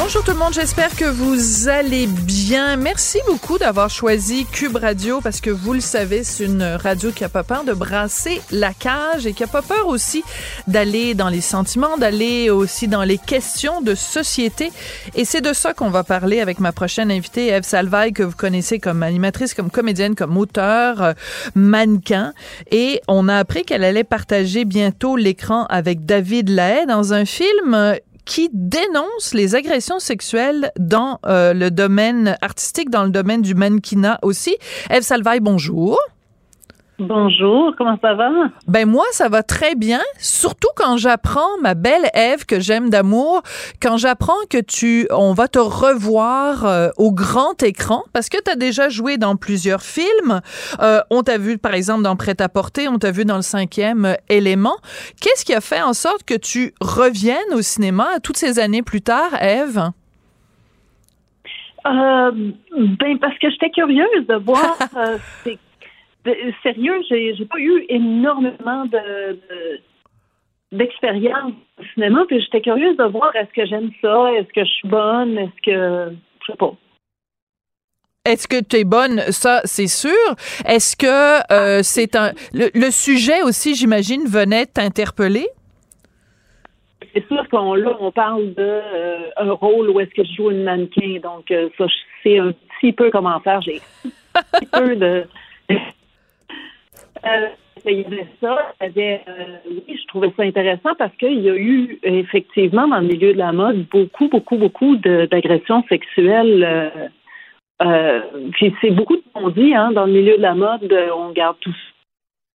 Bonjour tout le monde, j'espère que vous allez bien. Merci beaucoup d'avoir choisi Cube Radio parce que vous le savez, c'est une radio qui a pas peur de brasser la cage et qui a pas peur aussi d'aller dans les sentiments, d'aller aussi dans les questions de société. Et c'est de ça qu'on va parler avec ma prochaine invitée, Eve Salvaille, que vous connaissez comme animatrice, comme comédienne, comme auteur, euh, mannequin. Et on a appris qu'elle allait partager bientôt l'écran avec David Lahaye dans un film euh, qui dénonce les agressions sexuelles dans euh, le domaine artistique, dans le domaine du mannequinat aussi. Eve Salvaille, bonjour. Bonjour, comment ça va? Ben moi, ça va très bien, surtout quand j'apprends, ma belle Eve, que j'aime d'amour, quand j'apprends que tu, on va te revoir euh, au grand écran, parce que tu as déjà joué dans plusieurs films. Euh, on t'a vu, par exemple, dans Prêt-à-porter, on t'a vu dans le cinquième élément. Qu'est-ce qui a fait en sorte que tu reviennes au cinéma toutes ces années plus tard, Eve? Euh, ben parce que j'étais curieuse de voir euh, c'est sérieux, j'ai, j'ai pas eu énormément de, d'expérience au cinéma, puis j'étais curieuse de voir est-ce que j'aime ça, est-ce que je suis bonne, est-ce que je sais pas. Est-ce que tu es bonne? Ça, c'est sûr. Est-ce que euh, c'est un. Le, sujet aussi, j'imagine, venait t'interpeller? C'est sûr qu'on là, on parle de euh, un rôle où est-ce que je joue une mannequin. Donc, euh, ça, je sais un petit peu comment faire. J'ai un petit peu de euh, il y avait avait, euh, oui, je trouvais ça intéressant parce qu'il y a eu effectivement dans le milieu de la mode beaucoup, beaucoup, beaucoup d'agressions sexuelles. Euh, euh, puis c'est beaucoup de on dit hein, dans le milieu de la mode, on garde tout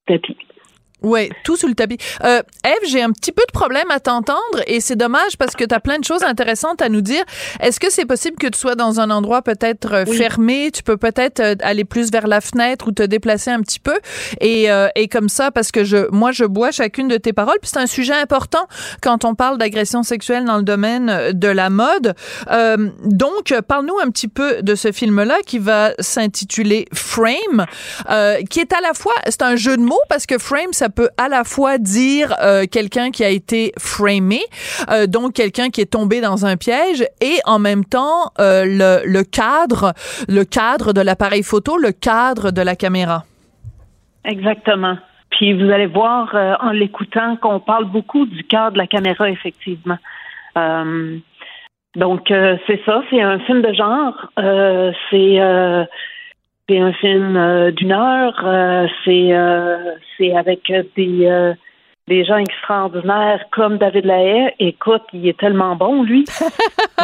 tapis. Oui, tout sous le tapis. Euh, Eve, j'ai un petit peu de problème à t'entendre et c'est dommage parce que tu as plein de choses intéressantes à nous dire. Est-ce que c'est possible que tu sois dans un endroit peut-être euh, fermé? Tu peux peut-être euh, aller plus vers la fenêtre ou te déplacer un petit peu? Et, euh, et comme ça, parce que je, moi, je bois chacune de tes paroles. Puis c'est un sujet important quand on parle d'agression sexuelle dans le domaine de la mode. donc, parle-nous un petit peu de ce film-là qui va s'intituler Frame, qui est à la fois, c'est un jeu de mots parce que Frame, ça peut à la fois dire euh, quelqu'un qui a été framé, euh, donc quelqu'un qui est tombé dans un piège, et en même temps euh, le, cadre, le cadre de l'appareil photo, le cadre de la caméra. Exactement. Puis vous allez voir en l'écoutant qu'on parle beaucoup du cadre de la caméra, effectivement. donc c'est ça, c'est un film de genre. c'est c'est un film euh, d'une heure. Euh, c'est euh, c'est avec des des gens extraordinaires comme David Lahaye. Écoute, il est tellement bon, lui.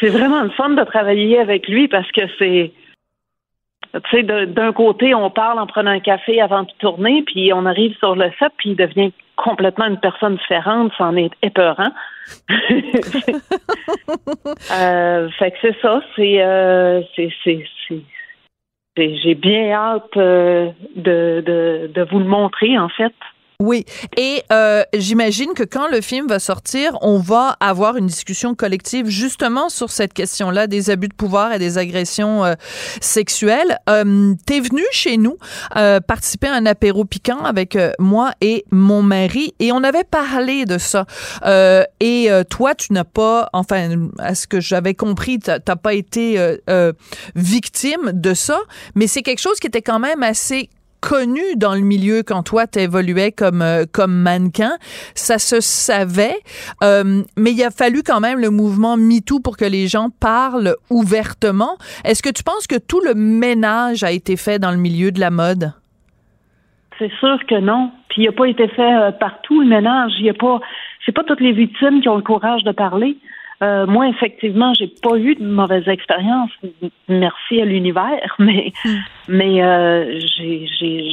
c'est vraiment le fun de travailler avec lui parce que c'est tu sais, d'un côté, on parle en prenant un café avant de tourner, puis on arrive sur le set, puis il devient complètement une personne différente, c'en est épeurant. fait que c'est ça, c'est, c'est, c'est, j'ai bien hâte euh, de, de, de vous le montrer, en fait. Oui, et euh, j'imagine que quand le film va sortir, on va avoir une discussion collective justement sur cette question-là des abus de pouvoir et des agressions euh, sexuelles. Euh, T'es venu chez nous euh, participer à un apéro piquant avec euh, moi et mon mari et on avait parlé de ça. et toi, tu n'as pas, enfin, à ce que j'avais compris, t'as pas été victime de ça, mais c'est quelque chose qui était quand même assez connu dans le milieu quand toi t'évoluais comme euh, comme mannequin, ça se savait, euh, mais il a fallu quand même le mouvement MeToo pour que les gens parlent ouvertement. Est-ce que tu penses que tout le ménage a été fait dans le milieu de la mode? C'est sûr que non. Puis il n'a pas été fait euh, partout le ménage. Il y a pas, c'est pas toutes les victimes qui ont le courage de parler. Euh, moi, effectivement, j'ai pas eu de mauvaise expérience. Merci à l'univers, mais mais euh,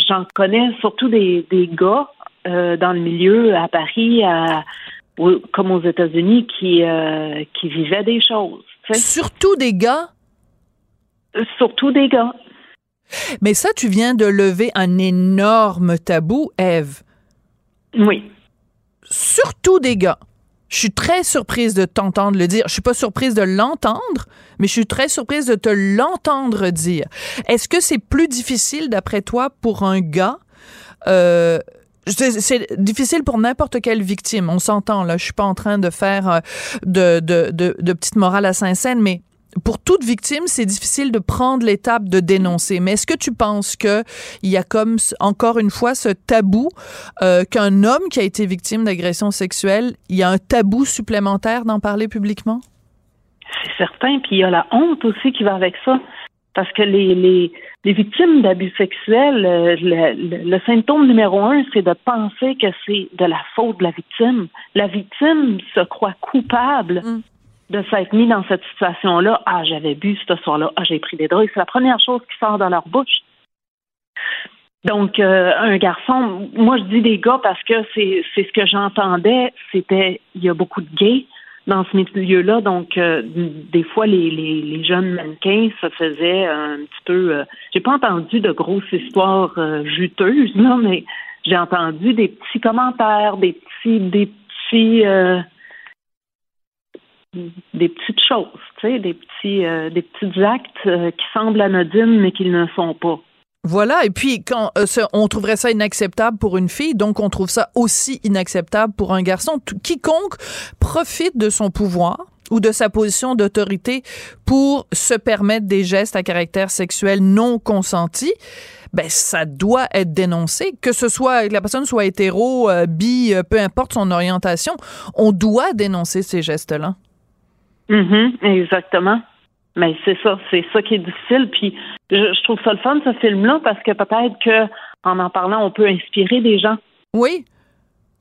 j'en connais surtout des, des gars euh, dans le milieu à Paris, à, comme aux États-Unis, qui qui vivaient des choses. Surtout des gars? Surtout des gars. Mais ça, tu viens de lever un énorme tabou, Eve. Oui. Surtout des gars. Je suis très surprise de t'entendre le dire. Je suis pas surprise de l'entendre, mais je suis très surprise de te l'entendre dire. Est-ce que c'est plus difficile, d'après toi, pour un gars euh, c'est difficile pour n'importe quelle victime. On s'entend là. Je suis pas en train de faire euh, de, de, de, de petite morale à Saint-Saëns, mais pour toute victime, c'est difficile de prendre l'étape de dénoncer. Mais est-ce que tu penses que il y a comme encore une fois ce tabou euh, qu'un homme qui a été victime d'agression sexuelle, il y a un tabou supplémentaire d'en parler publiquement? C'est certain. Puis il y a la honte aussi qui va avec ça. Parce que les, les, les victimes d'abus sexuels, euh, le, le, symptôme numéro un, c'est de penser que c'est de la faute de la victime. La victime se croit coupable. Mm de s'être mis dans cette situation-là. Ah, j'avais bu ce soir-là. Ah, j'ai pris des drogues. C'est la première chose qui sort dans leur bouche. Donc, euh, un garçon, moi je dis des gars parce que c'est ce que j'entendais, c'était il y a beaucoup de gays dans ce milieu-là, donc euh, des fois les, les, les, jeunes mannequins se faisaient un petit peu. Euh, j'ai pas entendu de grosses histoires juteuses, non, mais j'ai entendu des petits commentaires, des petits, des petits des petites choses, tu sais, des petits, euh, des petits actes euh, qui semblent anodines mais qui ne sont pas. Voilà, et puis quand euh, on trouverait ça inacceptable pour une fille, donc on trouve ça aussi inacceptable pour un garçon. quiconque profite de son pouvoir ou de sa position d'autorité pour se permettre des gestes à caractère sexuel non consentis, ben ça doit être dénoncé, que ce soit que la personne soit hétéro, bi, peu importe son orientation, on doit dénoncer ces gestes-là. Mm exactement. Mais c'est ça, c'est ça qui est difficile. Puis je, trouve ça le fun, ce film-là, parce que peut-être que en en parlant, on peut inspirer des gens. Oui,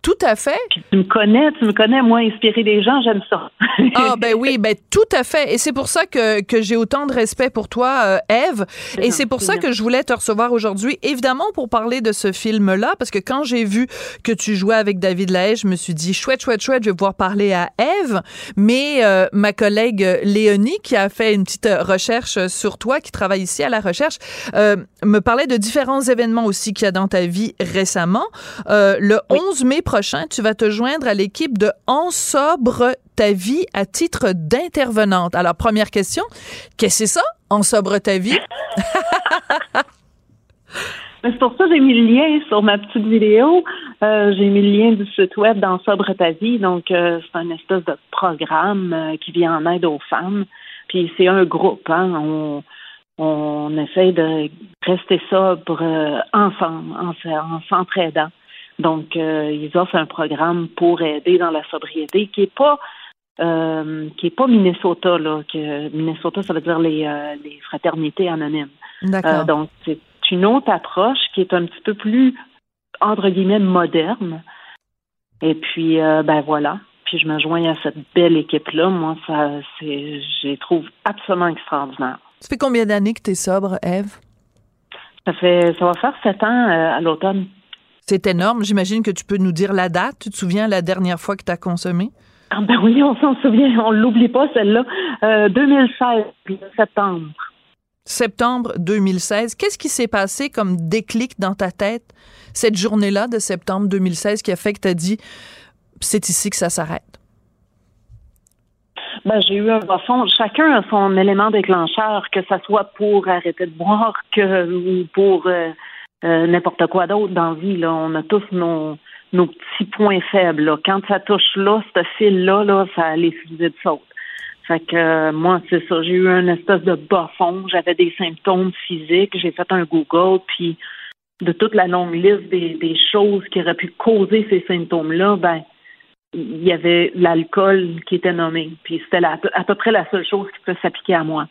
tout à fait. tu me connais, tu me connais, moi, inspirer des gens, j'aime ça. ah, ben oui, ben tout à fait. Et c'est pour ça que, que j'ai autant de respect pour toi, euh, Eve. Et c'est pour ça que je voulais te recevoir aujourd'hui, évidemment, pour parler de ce film-là, parce que quand j'ai vu que tu jouais avec David Lahaye, je me suis dit, chouette, chouette, chouette, je vais pouvoir parler à Eve. Mais euh, ma collègue Léonie, qui a fait une petite recherche sur toi, qui travaille ici à la recherche, euh, me parlait de différents événements aussi qu'il y a dans ta vie récemment. le 11 mai prochain, tu vas te joindre à l'équipe de En sobre ta vie à titre d'intervenante. Alors, première question, qu'est-ce que c'est ça, En sobre ta vie? C'est pour ça que j'ai mis le lien sur ma petite vidéo. Euh, j'ai mis le lien du site web dans Sobre ta vie. Donc, euh, c'est un espèce de programme euh, qui vient en aide aux femmes. Puis, c'est un groupe. Hein. On, on essaie de rester sobre ensemble, en, en s'entraidant. Donc, euh, ils offrent un programme pour aider dans la sobriété qui est pas euh, qui est pas Minnesota là. Que Minnesota, ça veut dire les, euh, les fraternités anonymes. D'accord. donc, c'est une autre approche qui est un petit peu plus entre guillemets moderne. Et puis, ben voilà. Puis je me joins à cette belle équipe-là. Moi, ça, c'est, je les trouve absolument extraordinaires. Ça fait combien d'années que tu es sobre, Eve? Ça fait, ça va faire sept ans à l'automne. C'est énorme. J'imagine que tu peux nous dire la date. Tu te souviens la dernière fois que tu as consommé? Ah ben oui, on s'en souvient. On l'oublie pas, celle-là. 2016, euh, septembre. Septembre 2016. Qu'est-ce qui s'est passé comme déclic dans ta tête cette journée-là de septembre 2016 qui a fait que tu as dit c'est ici que ça s'arrête? Ben, j'ai eu un fond. Chacun a son élément déclencheur, que ce soit pour arrêter de boire que, ou pour euh, euh, n'importe quoi d'autre dans la vie. Là. On a tous nos, nos petits points faibles. Quand ça touche là, ce fil-là, là, ça les fusées de saute. Fait que euh, moi, c'est ça. J'ai eu un espèce de bas fond. J'avais des symptômes physiques. J'ai fait un Google, puis de toute la longue liste des, des choses qui auraient pu causer ces symptômes-là, ben il y avait l'alcool qui était nommé. Puis c'était à peu près la seule chose qui peut s'appliquer à moi.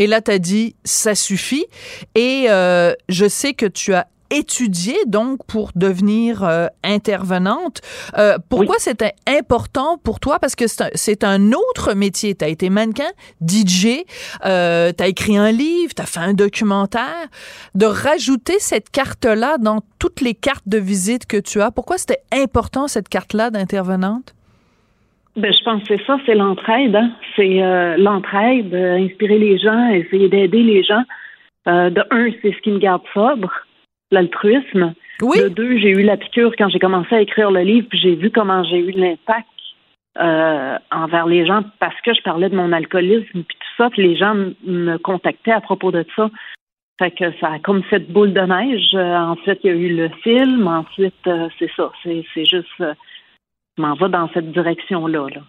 Et là, tu as dit, ça suffit. Et euh, je sais que tu as étudié donc pour devenir euh, intervenante. Euh, pourquoi c'était important pour toi? Parce que c'est un, autre métier. Tu as été mannequin, DJ, euh, tu as écrit un livre, tu as fait un documentaire. De rajouter cette carte-là dans toutes les cartes de visite que tu as, pourquoi c'était important cette carte-là d'intervenante? Ben, je pense que c'est ça, c'est l'entraide. Hein? C'est euh, l'entraide, inspirer les gens, essayer d'aider les gens. de un, c'est ce qui me garde sobre l'altruisme. Oui. De deux, j'ai eu la piqûre quand j'ai commencé à écrire le livre, puis j'ai vu comment j'ai eu de l'impact euh, envers les gens parce que je parlais de mon alcoolisme puis tout ça, puis les gens me contactaient à propos de ça. Fait que ça a comme cette boule de neige. Euh, ensuite, il y a eu le film. Ensuite, euh, c'est ça. C'est, juste, m'en vais dans cette direction-là. Là.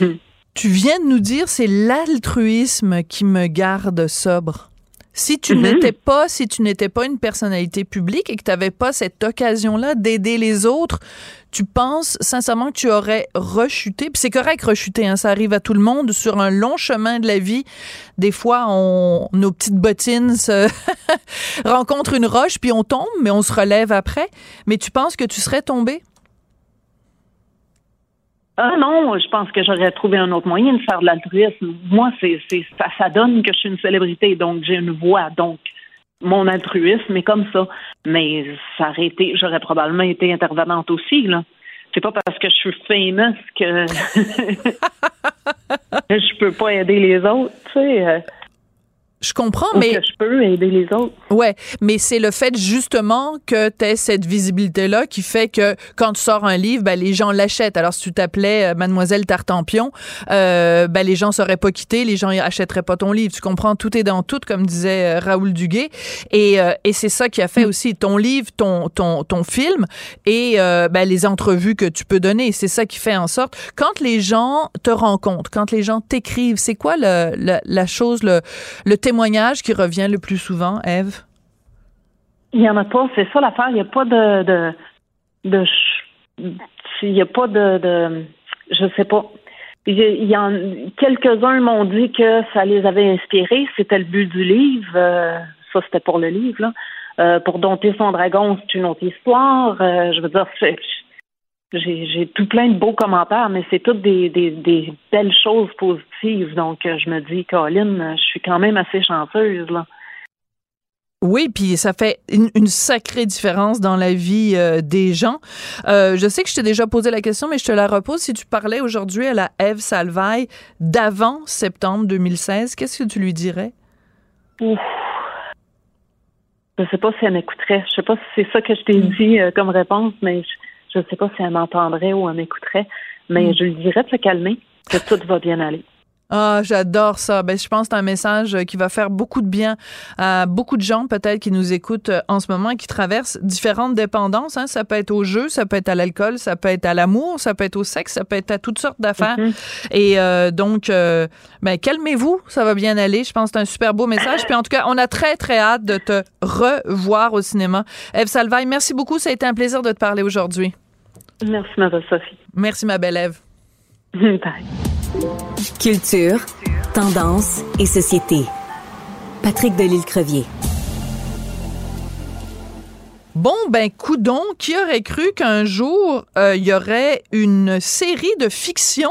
Hmm. Tu viens de nous dire, c'est l'altruisme qui me garde sobre. Si tu mhm. n'étais pas, si tu n'étais pas une personnalité publique et que tu n'avais pas cette occasion-là d'aider les autres, tu penses sincèrement que tu aurais rechuté? Puis c'est correct rechuter, hein, ça arrive à tout le monde sur un long chemin de la vie. Des fois, on, nos petites bottines se rencontrent une roche puis on tombe, mais on se relève après. Mais tu penses que tu serais tombé? Ah non, je pense que j'aurais trouvé un autre moyen de faire de l'altruisme. Moi, c'est, ça, ça donne que je suis une célébrité, donc j'ai une voix, donc mon altruisme est comme ça. Mais ça aurait été, j'aurais probablement été intervenante aussi, là. C'est pas parce que je suis famous que je peux pas aider les autres, tu sais. Euh. Je comprends, mais. Que je peux aider les autres. Ouais, mais c'est le fait justement que tu aies cette visibilité-là qui fait que quand tu sors un livre, ben, les gens l'achètent. Alors, si tu t'appelais euh, Mademoiselle Tartampion, euh, ben, les gens seraient pas quittés, les gens achèteraient pas ton livre. Tu comprends? Tout est dans tout, comme disait euh, Raoul Duguay. Et, euh, et c'est ça qui a fait mm. aussi ton livre, ton, ton, ton film et ben, les entrevues que tu peux donner. C'est ça qui fait en sorte. Quand les gens te rencontrent, quand les gens t'écrivent, c'est quoi le, la chose, le, le qui revient le plus souvent, Eve? Il n'y en a pas. C'est ça l'affaire. Il n'y a pas de. il n'y a pas de, de. Je sais pas. Il y, en, quelques-uns m'ont dit que ça les avait inspirés. C'était le but du livre. Euh, ça, c'était pour le livre. Euh, pour dompter son dragon, c'est une autre histoire. Euh, je veux dire, j'ai tout plein de beaux commentaires, mais c'est toutes des, des, des, belles choses positives. Donc, je me dis, Colin, je suis quand même assez chanceuse, là. Oui, puis ça fait une, sacrée différence dans la vie euh, des gens. Euh, je sais que je t'ai déjà posé la question, mais je te la repose. Si tu parlais aujourd'hui à la Eve Salvaille d'avant septembre 2016, qu'est-ce que tu lui dirais? Ouf. Je sais pas si elle m'écouterait. Je sais pas si c'est ça que je t'ai mm. dit euh, comme réponse, mais je je ne sais pas si elle m'entendrait ou elle m'écouterait, mais mm. je lui dirais de se calmer, que tout va bien aller. Ah, j'adore ça. Ben, je pense que c'est un message qui va faire beaucoup de bien à beaucoup de gens, peut-être, qui nous écoutent euh, en ce moment et qui traversent différentes dépendances. Hein. Ça peut être au jeu, ça peut être à l'alcool, ça peut être à l'amour, ça peut être au sexe, ça peut être à toutes sortes d'affaires. Mm-hmm. Et euh, donc, euh, ben, calmez-vous, ça va bien aller. Je pense que c'est un super beau message. Puis en tout cas, on a très, très hâte de te revoir au cinéma. Eve Salvaille, merci beaucoup. Ça a été un plaisir de te parler aujourd'hui. Merci, ma belle Sophie. Merci, ma belle Eve. Bye. Culture, tendance et société. Patrick Delisle-Crevier. Bon, ben, coudon, qui aurait cru qu'un jour, euh, il y aurait une série de fiction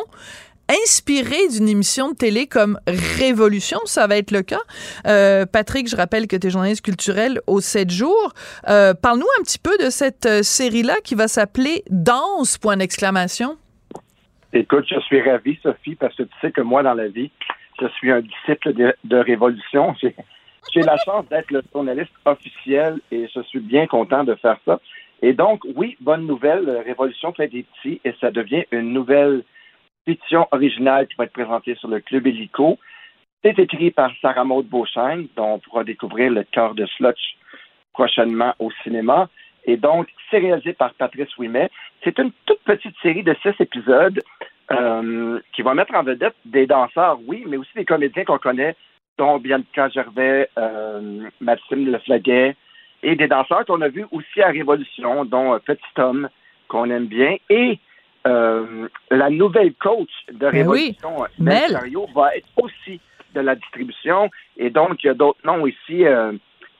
inspiré d'une émission de télé comme Révolution, ça va être le cas. Euh, Patrick, je rappelle que tu es journaliste culturel au 7 jours. Euh, parle-nous un petit peu de cette série-là qui va s'appeler Danse, point d'exclamation. Écoute, je suis ravi, Sophie, parce que tu sais que moi, dans la vie, je suis un disciple de, Révolution. J'ai la chance d'être le journaliste officiel et je suis bien content de faire ça. Et donc, oui, bonne nouvelle, Révolution fait des petits et ça devient une nouvelle fiction originale qui va être présentée sur le Club Hélico. C'est écrit par Sarah Maud Beauchamp, dont on pourra découvrir le cœur de Slutch prochainement au cinéma. Et donc, c'est réalisé par Patrice Ouimet. C'est une toute petite série de six épisodes euh, qui va mettre en vedette des danseurs, oui, mais aussi des comédiens qu'on connaît, dont Bianca Gervais, euh, Maxime Leflaguet, et des danseurs qu'on a vus aussi à Révolution, dont euh, Petit Homme, qu'on aime bien, et euh, la nouvelle coach de ben Révolution, Mel va être aussi de la distribution. Et donc, il y a d'autres noms ici, euh,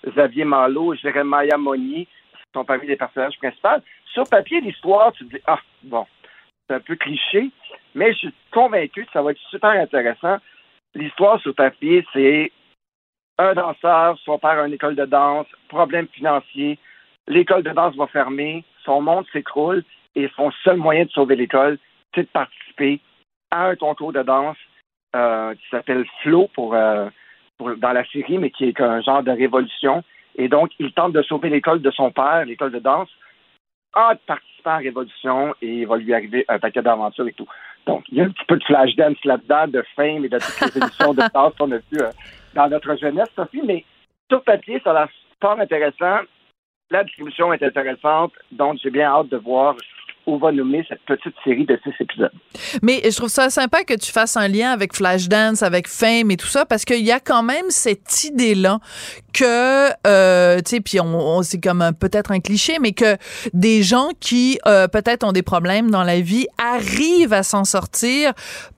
Xavier Malo, Jérémia Monnier, sont parmi les personnages principaux. Sur papier, l'histoire, tu te dis, ah, bon, c'est un peu cliché, mais je suis convaincu que ça va être super intéressant. L'histoire sur papier, c'est un danseur, son père a une école de danse, problème financier, l'école de danse va fermer, son monde s'écroule et son seul moyen de sauver l'école, c'est de participer à un concours de danse euh, qui s'appelle Flo pour, euh, pour, dans la série, mais qui est un genre de révolution. Et donc, il tente de sauver l'école de son père, l'école de danse, en participant à la révolution et il va lui arriver un paquet d'aventures et tout. Donc, il y a un petit peu de flash dance là-dedans, de fame et de toutes les émissions de danse qu'on a vues euh, dans notre jeunesse, Sophie, mais sur papier, ça a l'air fort intéressant. La distribution est intéressante, donc j'ai bien hâte de voir où va nommer cette petite série de six épisodes. Mais je trouve ça sympa que tu fasses un lien avec Flashdance, avec Fame et tout ça, parce qu'il y a quand même cette idée-là que, euh, tu sais, puis on, c'est comme peut-être un cliché, mais que des gens qui euh, peut-être ont des problèmes dans la vie arrivent à s'en sortir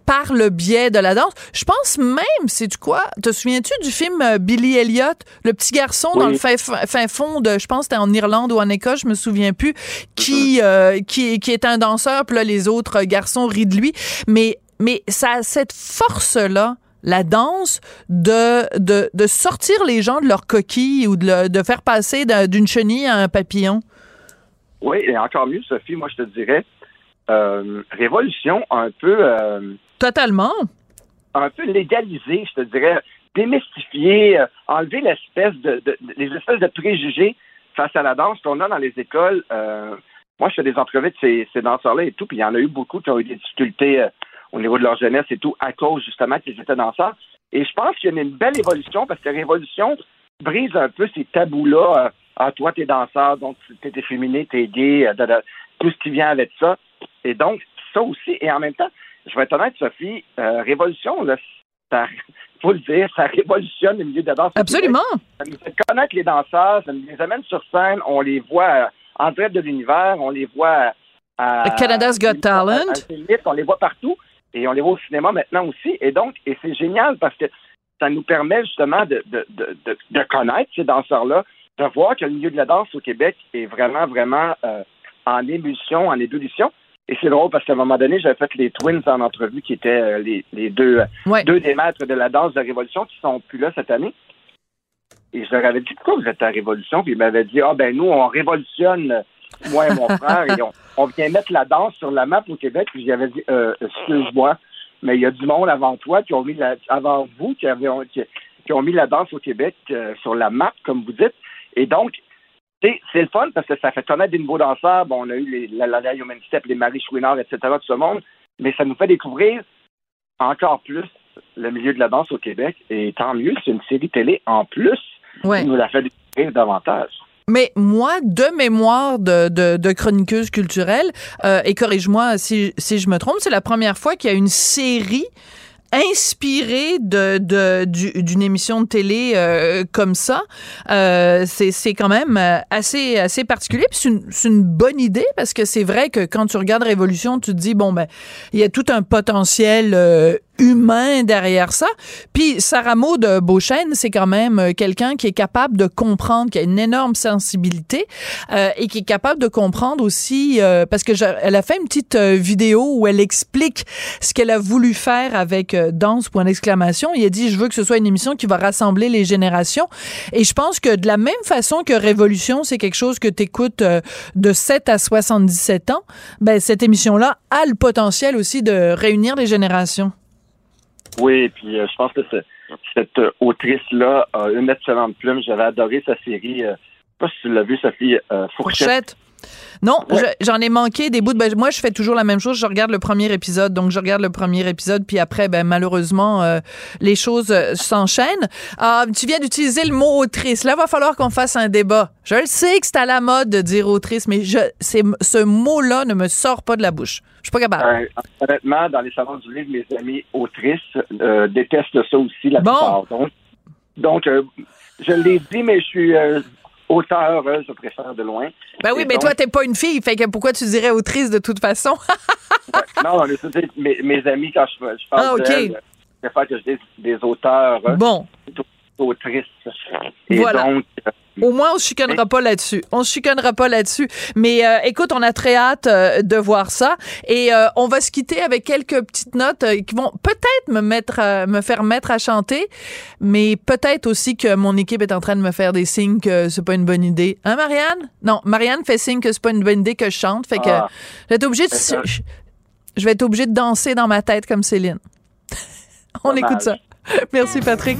par le biais de la danse. Je pense même, c'est du quoi? Te souviens-tu du film euh, Billy Elliot, le petit garçon dans le fin, fin, fond de, je pense, c'était en Irlande ou en Écosse, je me souviens plus, qui euh, qui, qui est un danseur, puis là les autres garçons rient de lui. Mais mais ça a cette force là la danse de, de, de, sortir les gens de leur coquille ou de, de faire passer d'une chenille à un papillon. Oui, et encore mieux, Sophie, moi je te dirais, euh, révolution un peu Totalement. Un peu légalisé, je te dirais, démystifier, euh, enlever l'espèce de, les espèces de préjugés face à la danse qu'on a dans les écoles. Euh, moi, je fais des entrevues de ces, danseurs-là et tout, puis il y en a eu beaucoup qui ont eu des difficultés euh, au niveau de leur jeunesse et tout, à cause justement qu'ils étaient danseurs. Et je pense qu'il y a une belle évolution parce que la révolution brise un peu ces tabous-là. ah, toi, t'es danseur, donc t'es efféminé, t'es gay, tout ce qui vient avec ça. Et donc, ça aussi. Et en même temps, je vais être honnête, Sophie, euh, révolution, là, ça, faut le dire, ça révolutionne le milieu de la danse. Absolument. Ça nous fait connaître les danseurs, ça nous les amène sur scène, on les voit en direct de l'univers, on les voit à, Canada's Got Talent. on les voit partout et on les voit au cinéma maintenant aussi. Et donc, et c'est génial parce que ça nous permet justement de, de, de, de, connaître ces danseurs-là, de voir que le milieu de la danse au Québec est vraiment, vraiment euh, en émulsion, en ébullition. Et c'est drôle parce qu'à un moment donné, j'avais fait les Twins en entrevue, qui étaient euh, les, les deux, deux des maîtres de la danse de la Révolution, qui sont plus là cette année. Et je leur avais dit, pourquoi vous êtes à la Révolution? Puis ils m'avaient dit, ah ben nous, on révolutionne, moi et mon frère, et on, vient mettre la danse sur la map au Québec. Puis j'avais dit, euh, excuse-moi, mais il y a du monde avant toi qui ont mis la, avant vous, qui, avaient, qui, ont mis la danse au Québec sur la map, comme vous dites. Et donc, c'est le fun parce que ça fait connaître des nouveaux danseurs. Bon, on a eu les, la, la, Human Step, les Marie Chouinard, etc., tout ce monde. Mais ça nous fait découvrir encore plus le milieu de la danse au Québec. Et tant mieux, c'est une série télé en plus qui nous la fait découvrir davantage. Mais moi, de mémoire de, de, chroniqueuse culturelle, euh, et corrige-moi si, si je me trompe, c'est la première fois qu'il y a une série inspiré de, de d'une émission de télé euh, comme ça, euh, c'est, c'est quand même assez assez particulier. Puis c'est une, c'est une bonne idée parce que c'est vrai que quand tu regardes Révolution, tu te dis bon ben il y a tout un potentiel euh, humain derrière ça. Puis Sarah Maud Beauchesne, c'est quand même euh, quelqu'un qui est capable de comprendre, qui a une énorme sensibilité euh, et qui est capable de comprendre aussi, euh, parce que elle a fait une petite vidéo où elle explique ce qu'elle a voulu faire avec Danse. Il a dit, je veux que ce soit une émission qui va rassembler les générations. Et je pense que de la même façon que Révolution, c'est quelque chose que tu écoutes de 7 à 77 ans, ben, cette émission-là a le potentiel aussi de réunir les générations. Oui, puis euh, je pense que cette euh, autrice-là a une excellente plume. J'avais adoré sa série. Euh, je sais pas si tu l'as vu, Sophie Fourchette. Fourchette. Non, j'en ai manqué des bouts de. Ben, moi, je fais toujours la même chose. Je regarde le premier épisode, donc je regarde le premier épisode, puis après, ben malheureusement, euh, les choses euh, s'enchaînent. Ah, tu viens d'utiliser le mot autrice. Là, va falloir qu'on fasse un débat. Je le sais que c'est à la mode de dire autrice, mais je, ce mot-là ne me sort pas de la bouche. Je suis pas capable. Euh, honnêtement, dans les salons du livre, mes amis autrices détestent ça aussi la plupart. Donc, donc je l'ai dit, mais je suis auteur, je préfère de loin. Ben oui, mais toi, t'es pas une fille, fait que pourquoi tu dirais autrice de toute façon? non, mes, mes amis, quand je, je parle ah, je préfère que je dise des auteurs. Bon. Autrices. Et donc, Au moins, on se chicanera pas là-dessus. On se chicanera pas là-dessus. Mais euh, écoute, on a très hâte euh, de voir ça. Et euh, on va se quitter avec quelques petites notes qui vont peut-être me mettre, me faire mettre à chanter, mais peut-être aussi que mon équipe est en train de me faire des signes que c'est pas une bonne idée. Hein, Marianne? Non, Marianne fait signe que c'est pas une bonne idée que je chante. Fait que ah. je vais être obligée de, je, vais être obligée de danser dans ma tête comme Céline. on écoute ça. Merci, Patrick.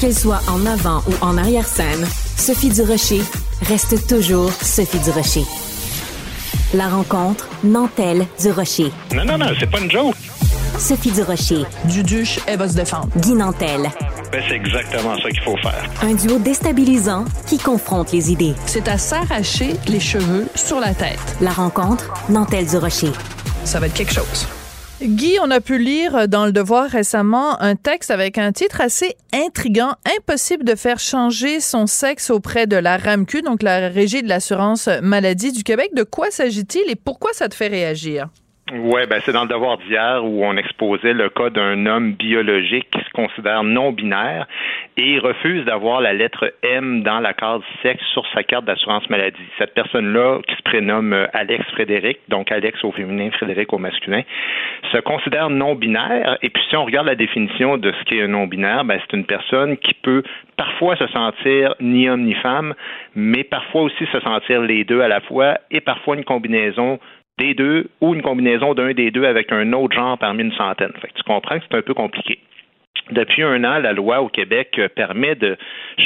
Qu'elle soit en avant ou en arrière-scène, Sophie Durocher reste toujours Sophie Durocher. La rencontre Nantel Durocher. Non, non, non, c'est pas une joke. Sophie Durocher. Duduche, elle va se défendre. Guy Nantel. Ben, c'est exactement ça qu'il faut faire. Un duo déstabilisant qui confronte les idées. C'est à s'arracher les cheveux sur la tête. La rencontre Nantel Durocher. Ça va être quelque chose. Guy, on a pu lire dans Le Devoir récemment un texte avec un titre assez intrigant. Impossible de faire changer son sexe auprès de la RAMQ, donc la Régie de l'assurance maladie du Québec. De quoi s'agit-il et pourquoi ça te fait réagir? Oui, ben c'est dans le devoir d'hier où on exposait le cas d'un homme biologique qui se considère non binaire et refuse d'avoir la lettre M dans la case sexe sur sa carte d'assurance maladie. Cette personne-là, qui se prénomme euh, Alex Frédéric, donc Alex au féminin, Frédéric au masculin, se considère non binaire. Et puis si on regarde la définition de ce qu'est un non binaire, ben c'est une personne qui peut parfois se sentir ni homme ni femme, mais parfois aussi se sentir les deux à la fois et parfois une combinaison des deux ou une combinaison d'un des deux avec un autre genre parmi une centaine. Fait tu comprends que c'est un peu compliqué. Depuis un an, la loi au Québec euh, permet de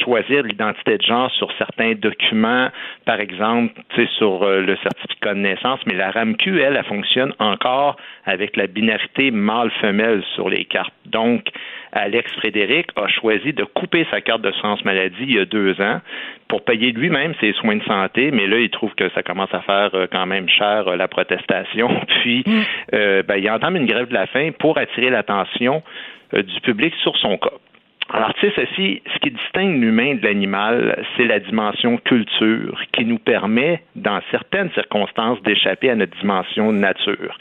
choisir l'identité de genre sur certains documents, par exemple, sur euh, le certificat de naissance, mais la RAMQ, elle, elle fonctionne encore avec la binarité mâle-femelle sur les cartes. Donc, Alex Frédéric a choisi de couper sa carte de sens maladie il y a deux ans pour payer lui-même ses soins de santé, mais là, il trouve que ça commence à faire euh, quand même cher la protestation. Puis, mm. ben, il entame une grève de la faim pour attirer l'attention euh, du public sur son cas. Alors, tu sais, ceci, ce qui distingue l'humain de l'animal, c'est la dimension culture qui nous permet, dans certaines circonstances, d'échapper à notre dimension nature.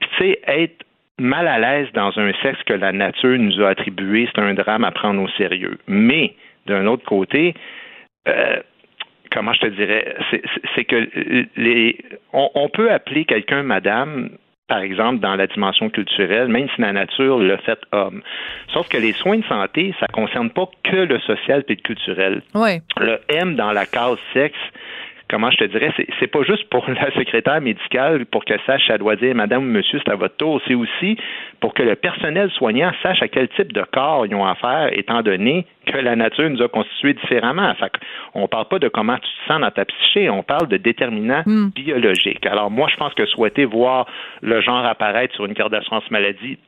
Puis, tu sais, être mal à l'aise dans un sexe que la nature nous a attribué, c'est un drame à prendre au sérieux. Mais, d'un autre côté, euh, comment je te dirais, c'est que les, on peut appeler quelqu'un madame par exemple, dans la dimension culturelle, même si la nature le fait homme. Sauf que les soins de santé, ça concerne pas que le social et le culturel. Le M dans la case sexe, comment je te dirais, c'est pas juste pour la secrétaire médicale pour qu'elle sache, elle doit dire Madame ou Monsieur, c'est à votre tour. C'est aussi pour que le personnel soignant sache à quel type de corps ils ont affaire, étant donné que la nature nous a constitués différemment. Fait on parle pas de comment tu te sens dans ta psyché, on parle de déterminants hmm. biologiques. Alors moi, je pense que souhaiter voir le genre apparaître sur une carte d'assurance maladie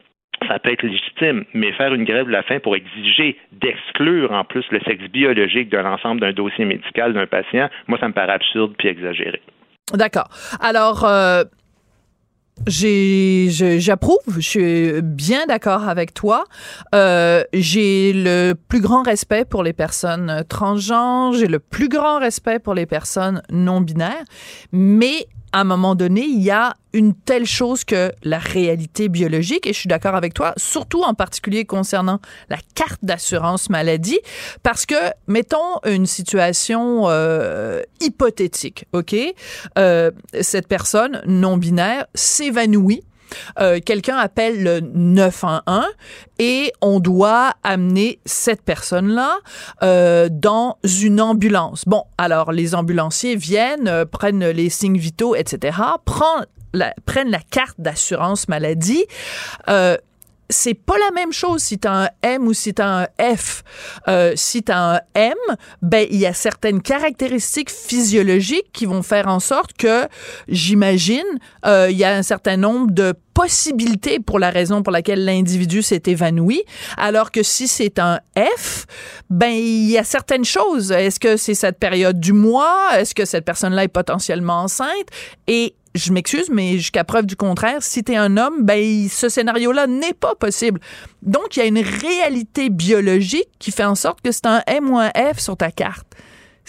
ça peut être légitime, mais faire une grève de la faim pour exiger d'exclure en plus le sexe biologique de l'ensemble d'un dossier médical d'un patient, moi, ça me paraît absurde puis exagéré. D'accord. Alors, euh, j'approuve, je suis bien d'accord avec toi. Euh, j'ai le plus grand respect pour les personnes transgenres, j'ai le plus grand respect pour les personnes non binaires, mais à un moment donné, il y a une telle chose que la réalité biologique, et je suis d'accord avec toi, surtout en particulier concernant la carte d'assurance maladie, parce que, mettons une situation euh, hypothétique, OK? Euh, cette personne non binaire s'évanouit euh, quelqu'un appelle le 911 et on doit amener cette personne-là euh, dans une ambulance. Bon, alors les ambulanciers viennent, euh, prennent les signes vitaux, etc., prennent la carte d'assurance maladie. C'est pas la même chose si tu as un M ou si tu as un F. Euh, si tu as un M, ben il y a certaines caractéristiques physiologiques qui vont faire en sorte que j'imagine euh, il y a un certain nombre de possibilités pour la raison pour laquelle l'individu s'est évanoui, alors que si c'est un F, ben il y a certaines choses. Est-ce que c'est cette période du mois? Est-ce que cette personne-là est potentiellement enceinte? Et je m'excuse, mais jusqu'à preuve du contraire, si tu es un homme, ben, ce scénario-là n'est pas possible. Donc, il y a une réalité biologique qui fait en sorte que c'est un M ou un F sur ta carte.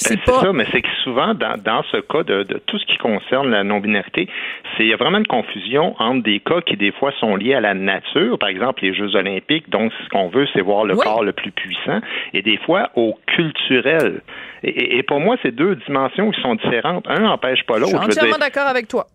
Ben, c'est ça, mais c'est que souvent, dans, dans ce cas de, de, tout ce qui concerne la non-binarité, c'est il y a vraiment une confusion entre des cas qui, des fois, sont liés à la nature, par exemple les Jeux olympiques, donc ce qu'on veut, c'est voir le corps le plus puissant, et des fois au culturel. Et, et pour moi, c'est deux dimensions qui sont différentes. Un n'empêche pas l'autre. Je suis entièrement d'accord avec toi.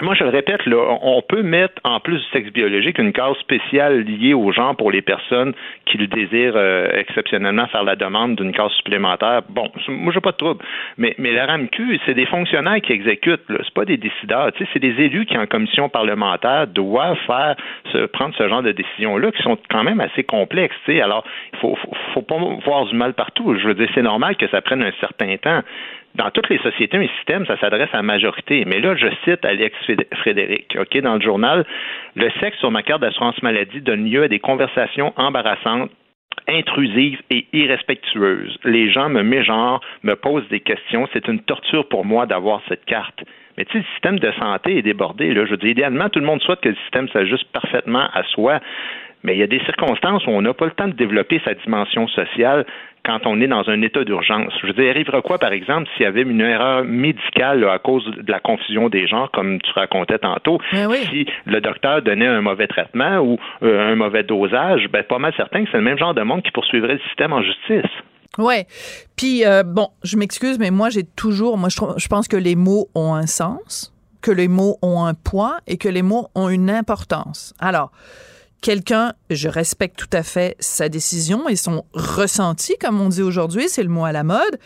Moi, je le répète, là, on peut mettre en plus du sexe biologique une case spéciale liée au genre pour les personnes qui le désirent euh, exceptionnellement faire la demande d'une case supplémentaire. Bon, moi, j'ai pas de trouble. Mais, mais la RAMQ, c'est des fonctionnaires qui exécutent. Là. C'est pas des décideurs. C'est des élus qui, en commission parlementaire, doivent faire se, prendre ce genre de décisions-là qui sont quand même assez complexes. Alors, il faut, faut, faut pas voir du mal partout. Je veux dire, c'est normal que ça prenne un certain temps dans toutes les sociétés, un système, ça s'adresse à la majorité. Mais là, je cite Alex Frédéric, OK, dans le journal, le sexe sur ma carte d'assurance maladie donne lieu à des conversations embarrassantes intrusives et irrespectueuses. Les gens me mégenrent, me posent des questions. C'est une torture pour moi d'avoir cette carte. Mais tu sais, le système de santé est débordé. Là. Je veux dire, idéalement, tout le monde souhaite que le système s'ajuste parfaitement à soi. Mais il y a des circonstances où on n'a pas le temps de développer sa dimension sociale quand on est dans un état d'urgence. Je veux dire, arrivera quoi, par exemple, s'il y avait une erreur médicale à cause de la confusion des genres, comme tu racontais tantôt, si le docteur donnait un mauvais traitement ou euh, un mauvais dosage, ben pas mal certain que c'est le même genre de monde qui poursuivrait le système en justice. Ouais. Puis euh, bon, je m'excuse, mais moi j'ai toujours, moi je pense que les mots ont un sens, que les mots ont un poids et que les mots ont une importance. Alors quelqu'un, je respecte tout à fait sa décision et son ressenti, comme on dit aujourd'hui, c'est le mot à la mode,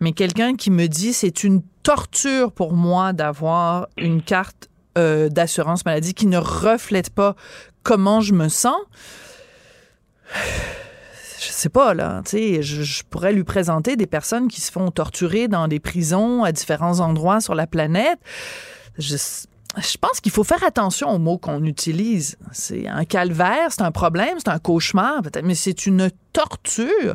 mais quelqu'un qui me dit c'est une torture pour moi d'avoir une carte euh, d'assurance maladie qui ne reflète pas comment je me sens. Je sais pas, là, tu sais, je, pourrais lui présenter des personnes qui se font torturer dans des prisons à différents endroits sur la planète. Je, je pense qu'il faut faire attention aux mots qu'on utilise. C'est un calvaire, c'est un problème, c'est un cauchemar, peut-être, mais c'est une torture.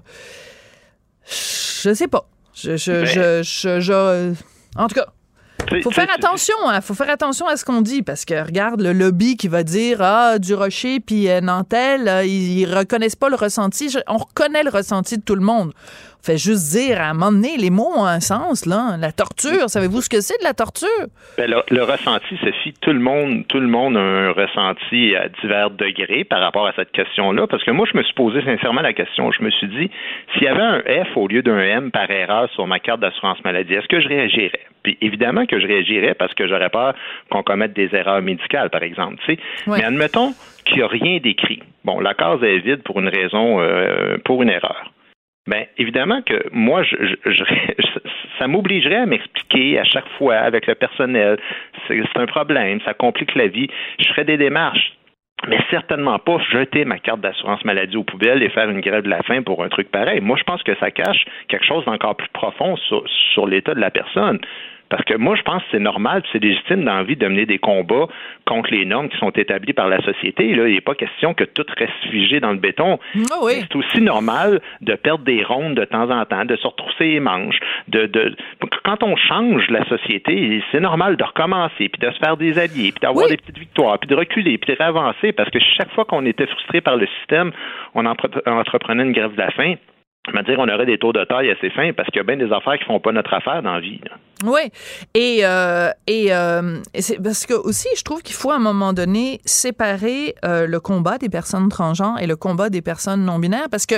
Je sais pas. Je, je, je, je, en tout cas, faut faire attention, hein, faut faire attention à ce qu'on dit parce que regarde le lobby qui va dire ah du Rocher puis euh, Nantel, euh, ils, reconnaissent pas le ressenti. on reconnaît le ressenti de tout le monde fait juste dire à un moment donné, les mots ont un sens, là. La torture, savez-vous ce que c'est de la torture? Ben, le, ressenti, Sophie, tout le monde, tout le monde a un ressenti à divers degrés par rapport à cette question-là. Parce que moi, je me suis posé sincèrement la question. Je me suis dit, s'il y avait un F au lieu d'un M par erreur sur ma carte d'assurance maladie, est-ce que je réagirais? Puis évidemment que je réagirais parce que j'aurais peur qu'on commette des erreurs médicales, par exemple. Mais admettons qu'il n'y a rien d'écrit. Bon, la case est vide pour une raison, euh, pour une erreur. Bien, évidemment que moi, ça m'obligerait à m'expliquer à chaque fois avec le personnel. C'est un problème, ça complique la vie. Je ferais des démarches mais certainement pas jeter ma carte d'assurance maladie aux poubelles et faire une grève de la faim pour un truc pareil. Moi, je pense que ça cache quelque chose d'encore plus profond sur l'état de la personne. Parce que moi, je pense que c'est normal, c'est légitime d'envie de mener des combats contre les normes qui sont établies par la société. Là, il n'est pas question que tout reste figé dans le béton. Ah c'est aussi normal de perdre des rondes de temps en temps, de se retrousser les manches. De, de... Quand on change la société, c'est normal de recommencer, puis de se faire des alliés, puis d'avoir des petites victoires, puis de reculer, puis de réavancer, parce que chaque fois qu'on était frustré par le système, on entreprenait une grève de la faim. On aurait des taux de taille assez fins parce qu'il y a bien des affaires qui font pas notre affaire dans la vie. Oui, et euh, et, euh, c'est parce que aussi, je trouve qu'il faut à un moment donné séparer euh, le combat des personnes transgenres et le combat des personnes non binaires, parce que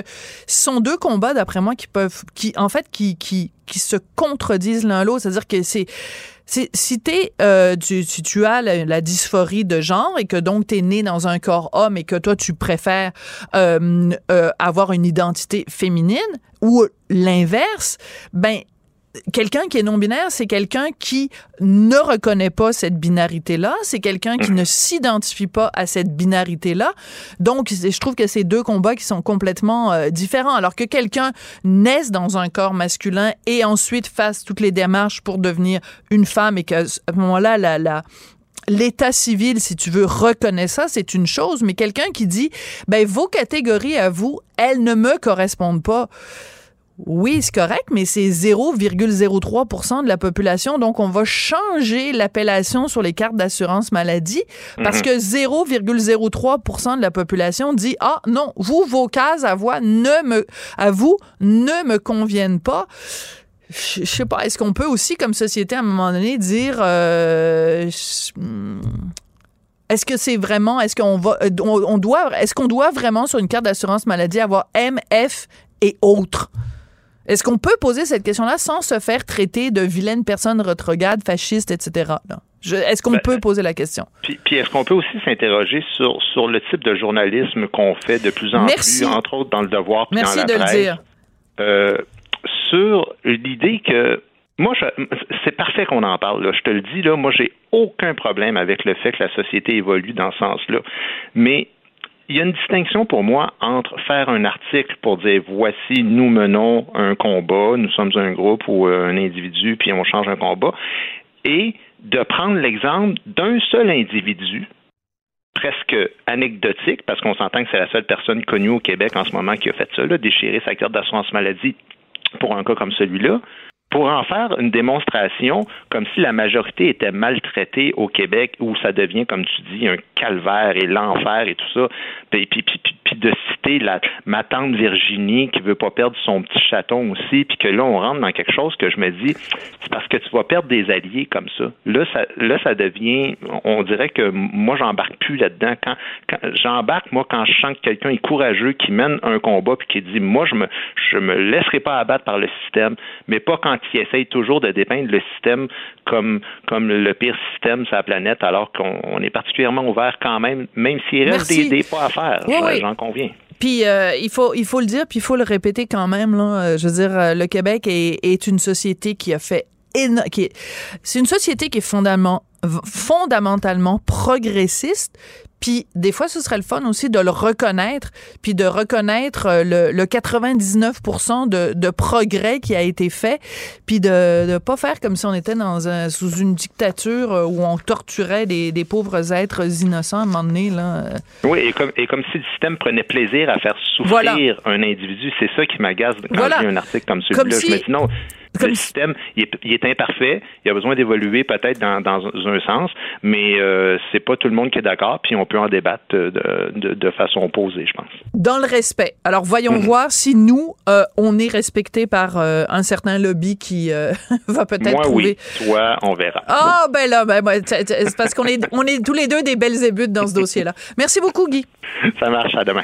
ce sont deux combats, d'après moi, qui peuvent, qui en fait, qui qui qui se contredisent l'un l'autre. C'est-à-dire que c'est si, t'es, euh, tu, si tu as la, dysphorie de genre et que donc tu es né dans un corps homme et que toi tu préfères euh, euh, avoir une identité féminine ou l'inverse, ben quelqu'un qui est non-binaire, c'est quelqu'un qui ne reconnaît pas cette binarité-là, c'est quelqu'un qui ne s'identifie pas à cette binarité-là. Donc, je trouve que c'est deux combats qui sont complètement euh, différents. Alors que quelqu'un naisse dans un corps masculin et ensuite fasse toutes les démarches pour devenir une femme et qu'à ce moment-là, la, la l'état civil, si tu veux, reconnaît ça, c'est une chose, mais quelqu'un qui dit, ben, vos catégories à vous, elles ne me correspondent pas. Oui, c'est correct, mais c'est 0,03% de la population. Donc, on va changer l'appellation sur les cartes d'assurance maladie parce mhm. que 0,03% de la population dit Ah non, vous, vos cases à voix ne me, à vous ne me conviennent pas. Je, sais pas, est-ce qu'on peut aussi, comme société, à un moment donné, dire euh, est-ce que c'est vraiment, est-ce qu'on va, on, doit, est-ce qu'on doit vraiment sur une carte d'assurance maladie avoir MF et autres? Est-ce qu'on peut poser cette question-là sans se faire traiter de vilaine personne retrograde, fasciste, etc.? Est-ce qu'on ben, peut poser la question? Puis, est-ce qu'on peut aussi s'interroger sur, sur le type de journalisme qu'on fait de plus en plus, entre autres dans le devoir puis Merci dans la de le dire. Euh, sur l'idée que moi, c'est parfait qu'on en parle. Là. Je te le dis, là, moi, j'ai aucun problème avec le fait que la société évolue dans ce sens-là. Mais il y a une distinction pour moi entre faire un article pour dire voici, nous menons un combat, nous sommes un groupe ou euh, un individu, puis on change un combat, et de prendre l'exemple d'un seul individu, presque anecdotique, parce qu'on s'entend que c'est la seule personne connue au Québec en ce moment qui a fait ça, déchirer sa carte d'assurance maladie pour un cas comme celui-là, pour en faire une démonstration comme si la majorité était maltraitée au Québec, où ça devient, comme tu dis, un calvaire et l'enfer et tout ça, puis, puis, puis, de citer la, ma tante Virginie qui veut pas perdre son petit chaton aussi, puis que là, on rentre dans quelque chose que je me dis, c'est parce que tu vas perdre des alliés comme ça. Là, ça, là, ça devient, on dirait que moi, j'embarque plus là-dedans. Quand, quand j'embarque, moi, quand je sens que quelqu'un est courageux, qui mène un combat, puis qui dit, moi, je me, je me laisserai pas abattre par le système, mais pas quand qui essaye toujours de dépeindre le système comme, comme le pire système sur la planète, alors qu'on est particulièrement ouvert quand même, même s'il reste des, des, pas à faire. J'en conviens. Puis euh, il faut il faut le dire, puis il faut le répéter quand même. Là. Euh, je veux dire, euh, le Québec est, est une société qui a fait c'est une société qui est fondamentalement progressiste, puis des fois, ce serait le fun aussi de le reconnaître, puis de reconnaître euh, le, le 99 de, de, progrès qui a été fait, puis de ne pas faire comme si on était dans un, sous une dictature euh, où on torturait des, des, pauvres êtres innocents à un moment donné. Là. Oui, et comme, et comme si le système prenait plaisir à faire souffrir un individu. C'est ça qui m'agace quand voilà. je lis un article comme celui-là. Je me dis non le système, il est, imparfait. Il a besoin d'évoluer peut-être dans, un sens, mais euh, c'est pas tout le monde qui est d'accord. Puis on peut en débattre de, façon opposée, je pense. Dans le respect. Alors voyons mhm. voir si nous euh, on est respecté par euh, un certain lobby qui va peut-être trouver. Oui. Toi, on verra. Ah ben là, ben, c'est parce qu'on est on est tous les deux des belles ébutes dans ce dossier-là. Merci beaucoup, Guy. Ça marche. À demain.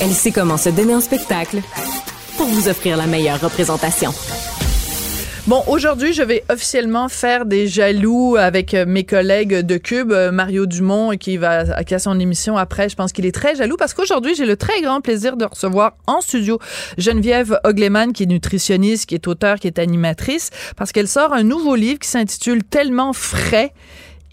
elle sait comment se donner en spectacle pour vous offrir la meilleure représentation. Bon, aujourd'hui, je vais officiellement faire des jaloux avec euh, mes collègues de Cube, euh, Mario Dumont, qui va qui a son émission après. Je pense qu'il est très jaloux parce qu'aujourd'hui, j'ai le très grand plaisir de recevoir en studio Geneviève Ogleman, qui est nutritionniste, qui est auteur, qui est animatrice, parce qu'elle sort un nouveau livre qui s'intitule Tellement frais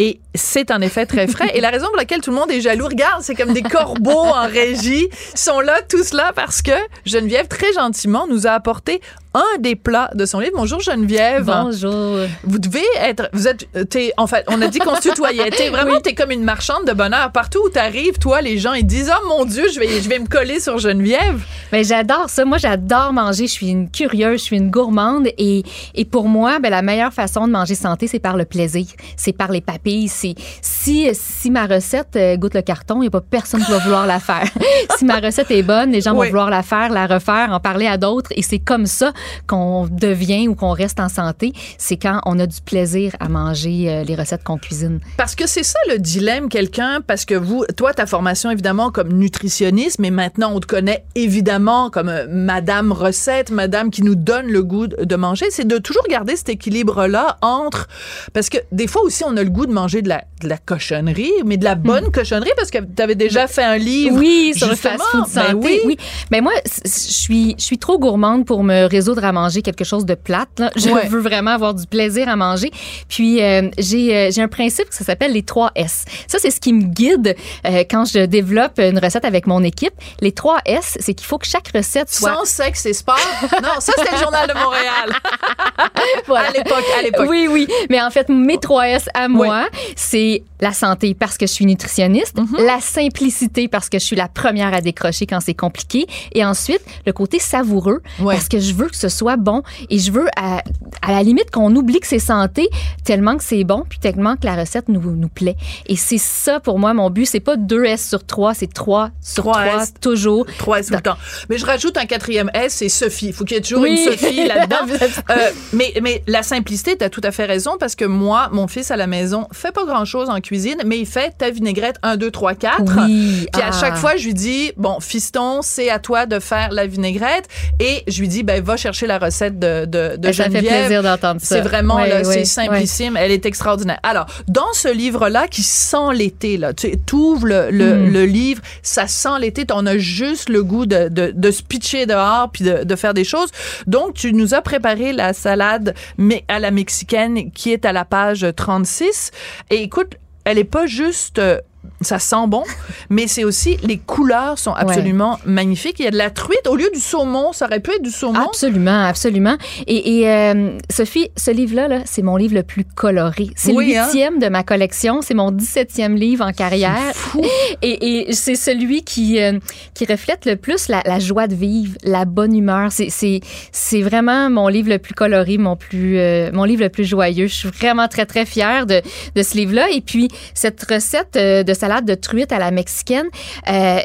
Et c'est en effet très frais. Et la raison pour laquelle tout le monde est jaloux, regarde, c'est comme des corbeaux en régie. Ils sont là, tous là, parce que Geneviève, très gentiment, nous a apporté un des plats de son livre. Bonjour Geneviève. Bonjour. Vous devez être, vous êtes, t'es, en fait, on a dit qu'on se tutoyait. T'es vraiment, t'es comme une marchande de bonheur. Partout où t'arrives, toi, les gens, ils disent, oh mon Dieu, je vais, je vais me coller sur Geneviève. Ben, j'adore ça. Moi, j'adore manger. Je suis une curieuse, je suis une gourmande. Et, et pour moi, ben, la meilleure façon de manger santé, c'est par le plaisir. C'est par les papilles. Si, si ma recette euh, goûte le carton, il n'y a pas personne qui va vouloir la faire. si ma recette est bonne, les gens Oui. vont vouloir la faire, la refaire, en parler à d'autres. Et c'est comme ça qu'on devient ou qu'on reste en santé. C'est quand on a du plaisir à manger euh, les recettes qu'on cuisine. Parce que c'est ça le dilemme, quelqu'un, parce que vous, toi, ta formation, évidemment, comme nutritionniste, mais maintenant, on te connaît évidemment comme euh, Madame Recette, Madame qui nous donne le goût de manger, c'est de toujours garder cet équilibre-là entre, parce que des fois aussi, on a le goût de manger de la, de la cochonnerie, mais de la bonne cochonnerie, parce que tu avais déjà fait un livre. Oui, sur le fast-food Ben santé. oui. oui. Mais moi, suis, je suis trop gourmande pour me résoudre à manger quelque chose de plate. là. Je Ouais. veux vraiment avoir du plaisir à manger. Puis, euh, j'ai, euh, j'ai un principe que ça s'appelle les 3 S. Ça, c'est ce qui me guide euh, quand je développe une recette avec mon équipe. Les 3 S, c'est qu'il faut que chaque recette soit... Sans sexe et sport? non, ça, c'était le Journal de Montréal. Voilà. À l'époque, à l'époque. Oui, oui. Mais en fait, mes 3 S à moi, c'est la santé parce que je suis nutritionniste, Mm-hmm. la simplicité parce que je suis la première à décrocher quand c'est compliqué, et ensuite le côté savoureux Ouais. parce que je veux que ce soit bon et je veux à, à la limite qu'on oublie que c'est santé tellement que c'est bon puis tellement que la recette nous, nous plaît. Et c'est ça pour moi mon but, c'est pas 2 S sur 3, c'est 3 sur 3 3, S. toujours. Trois S tout le temps. Mais je rajoute un quatrième S, c'est Sophie. Il faut qu'il y ait toujours Oui. une Sophie là-dedans. Euh, mais, mais la simplicité, tu as tout à fait raison parce que moi, mon fils à la maison fait pas grand-chose en cuisine, mais il fait ta vinaigrette 1, 2, 3, 4. Oui. Puis à Ah. chaque fois, je lui dis, bon, fiston, c'est à toi de faire la vinaigrette. Et je lui dis, ben, va chercher la recette de, de, de ça fait plaisir d'entendre ça. C'est vraiment, c'est simplissime. Elle est extraordinaire. Alors, dans ce livre-là, qui sent l'été, là, tu ouvres le, le, Mm. le livre, ça sent l'été, on a juste le goût de, de, de se pitcher dehors puis de, de faire des choses. Donc, tu nous as préparé la salade mais à la mexicaine qui est à la page 36. Et écoute, elle est pas juste... ça sent bon, mais c'est aussi les couleurs sont absolument magnifiques. Il y a de la truite au lieu du saumon, ça aurait pu être du saumon. Absolument, absolument. Et, et, euh, Sophie, ce livre-là, là, c'est mon livre le plus coloré. C'est Oui, le hein? huitième de ma collection. C'est mon 17e livre en carrière. Et, et c'est celui qui, euh, qui reflète le plus la, la joie de vivre, la bonne humeur. C'est, vraiment mon livre le plus coloré, mon, plus, euh, mon livre le plus joyeux. Je suis vraiment très, très fière de, de ce livre-là. Et puis, cette recette de salade de truite à la mexicaine, euh,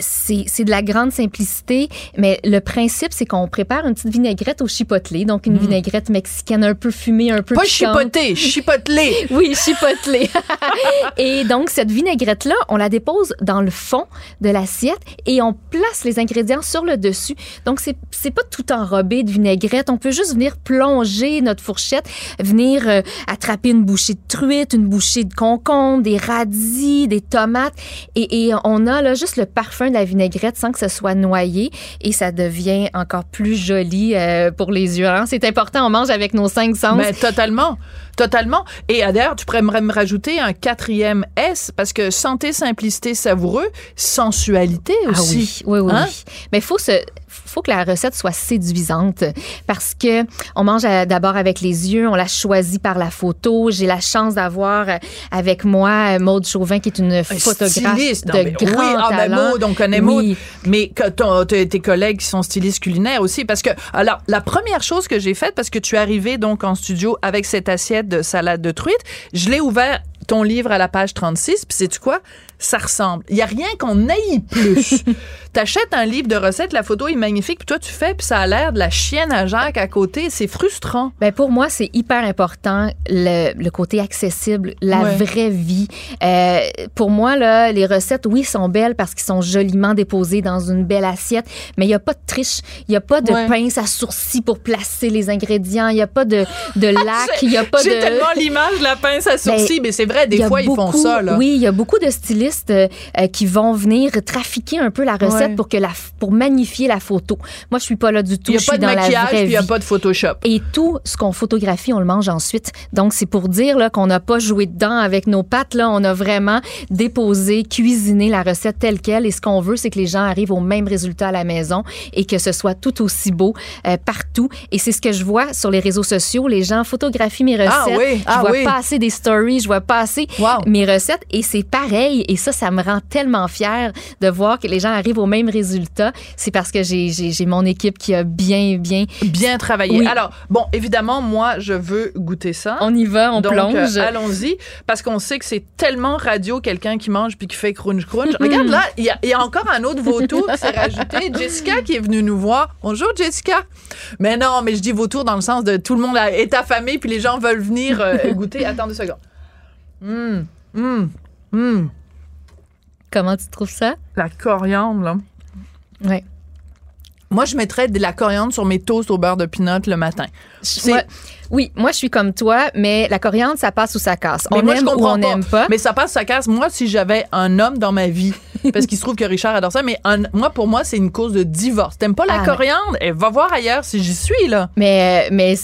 c'est, c'est de la grande simplicité, mais le principe, c'est qu'on prépare une petite vinaigrette au chipotelé, donc une vinaigrette mexicaine un peu fumée, un peu Pas piquante. chipoté, chipotelé. Oui, chipotelé. et donc, cette vinaigrette-là, on la dépose dans le fond de l'assiette et on place les ingrédients sur le dessus. Donc, c'est, c'est pas tout enrobé de vinaigrette. On peut juste venir plonger notre fourchette, venir euh, attraper une bouchée de truite, une bouchée de concombre, des radis, des tomates. Et, et on a là juste le parfum la vinaigrette sans que ce soit noyé et ça devient encore plus joli euh, pour les yeux. hein. C'est important, on mange avec nos cinq sens. Mais totalement, totalement. Et d'ailleurs, tu pourrais me rajouter un quatrième S parce que santé, simplicité, savoureux, sensualité aussi. Ah oui, oui, oui. Hein? oui. Mais faut se faut que la recette soit séduisante parce que on mange d'abord avec les yeux, on la choisit par la photo. J'ai la chance d'avoir euh, avec moi euh, Maude Chauvin qui est une Un photographe styliste, de non, mais grand oui, ah, ben, talent. Maud, on connaît Oui. Maud. Mais que ton- tes tes collègues qui sont stylistes culinaires aussi, parce que alors la première chose que j'ai faite, parce que tu es arrivé donc en studio avec cette assiette de salade de truite, je l'ai ouvert ton livre à la page 36, puis sais-tu quoi? Ça ressemble. Il y a rien qu'on aille plus. T'achètes un livre de recettes, la photo est magnifique, puis toi tu fais, puis ça a l'air de la chienne à Jacques à côté. C'est frustrant. Ben pour moi, c'est hyper important le, le côté accessible, la Ouais. vraie vie. Euh, pour moi, là, les recettes, oui, sont belles parce qu'ils sont joliment déposés dans une belle assiette, mais il n'y a pas de triche, il n'y a pas de Ouais. pince à sourcils pour placer les ingrédients, il n'y a pas de, de lac, il n'y a pas de... J'ai tellement l'image de la pince à sourcils, Ben, mais c'est vrai, des y fois ils font ça. Là. Oui, il y a beaucoup de stylistes euh, euh, qui vont venir trafiquer un peu la recette Ouais. pour que la pour magnifier la photo. Moi, je suis pas là du tout. Il n'y a je pas de maquillage, puis il n'y a pas de Photoshop. Et tout ce qu'on photographie, on le mange ensuite. Donc, c'est pour dire là, qu'on n'a pas joué dedans avec nos pattes. Là, on a vraiment déposé, cuisiné la recette telle qu'elle. Et ce qu'on veut, c'est que les gens arrivent au même résultat à la maison et que ce soit tout aussi beau euh, partout. Et c'est ce que je vois sur les réseaux sociaux. Les gens photographient mes recettes. Ah oui, je ah vois oui. passer des stories, je vois passer mes recettes. Et c'est pareil. Et ça, ça me rend tellement fière de voir que les gens arrivent au même résultat. C'est parce que j'ai mon équipe qui a bien, bien... Bien travaillé. Oui. Alors, bon, évidemment, moi, je veux goûter ça. On y va, on Donc, plonge. euh, allons-y, parce qu'on sait que c'est tellement radio, quelqu'un qui mange puis qui fait crunch crunch. Mhm. Regarde là, il y, a- il y a encore un autre vautour qui s'est rajouté. Jessica qui est venue nous voir. Bonjour, Jessica. Mais non, mais je dis vautour dans le sens de tout le monde est affamé puis les gens veulent venir euh, goûter. Attends deux secondes. Hum, hum, hum. Comment tu trouves ça? La coriandre, là. Ouais. Moi, je mettrais de la coriandre sur mes toasts au beurre de pinot le matin. C'est- Moi- oui, moi, je suis comme toi, mais la coriandre, ça passe ou ça casse. Mais on moi, aime je ou on n'aime pas. Mais ça passe, ça casse. Moi, si j'avais un homme dans ma vie, parce qu'il se trouve que Richard adore ça, mais un- moi, pour moi, c'est une cause de divorce. T'aimes pas la Ah, coriandre? Eh, va voir ailleurs si j'y suis, là. Mais, mais,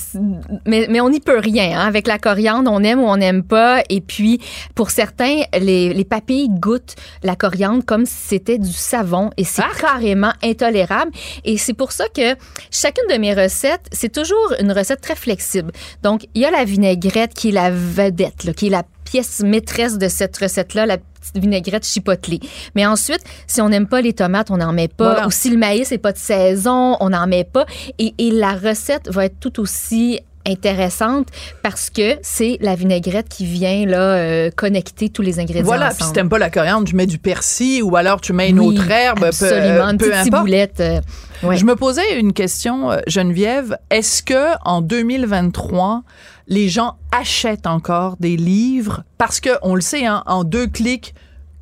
mais, mais on n'y peut rien. hein. Avec la coriandre, on aime ou on n'aime pas. Et puis, pour certains, les, les papilles goûtent la coriandre comme si c'était du savon. Et c'est carrément intolérable. Et c'est pour ça que chacune de mes recettes, c'est toujours une recette très flexible. Donc, il y a la vinaigrette qui est la vedette, là, qui est la pièce maîtresse de cette recette-là, la petite vinaigrette chipotelée. Mais ensuite, si on n'aime pas les tomates, on n'en met pas. Voilà. Ou si le maïs n'est pas de saison, on n'en met pas. Et, et la recette va être tout aussi intéressante parce que c'est la vinaigrette qui vient là euh, connecter tous les ingrédients Voilà, puis si t'aimes pas la coriandre, tu mets du persil ou alors tu mets une Oui, autre herbe. peu- absolument, une peu petite importe. ciboulette. euh, ouais. Je me posais une question, euh, Geneviève. Est-ce que en 2023, les gens achètent encore des livres? Parce que on le sait, hein, en deux clics,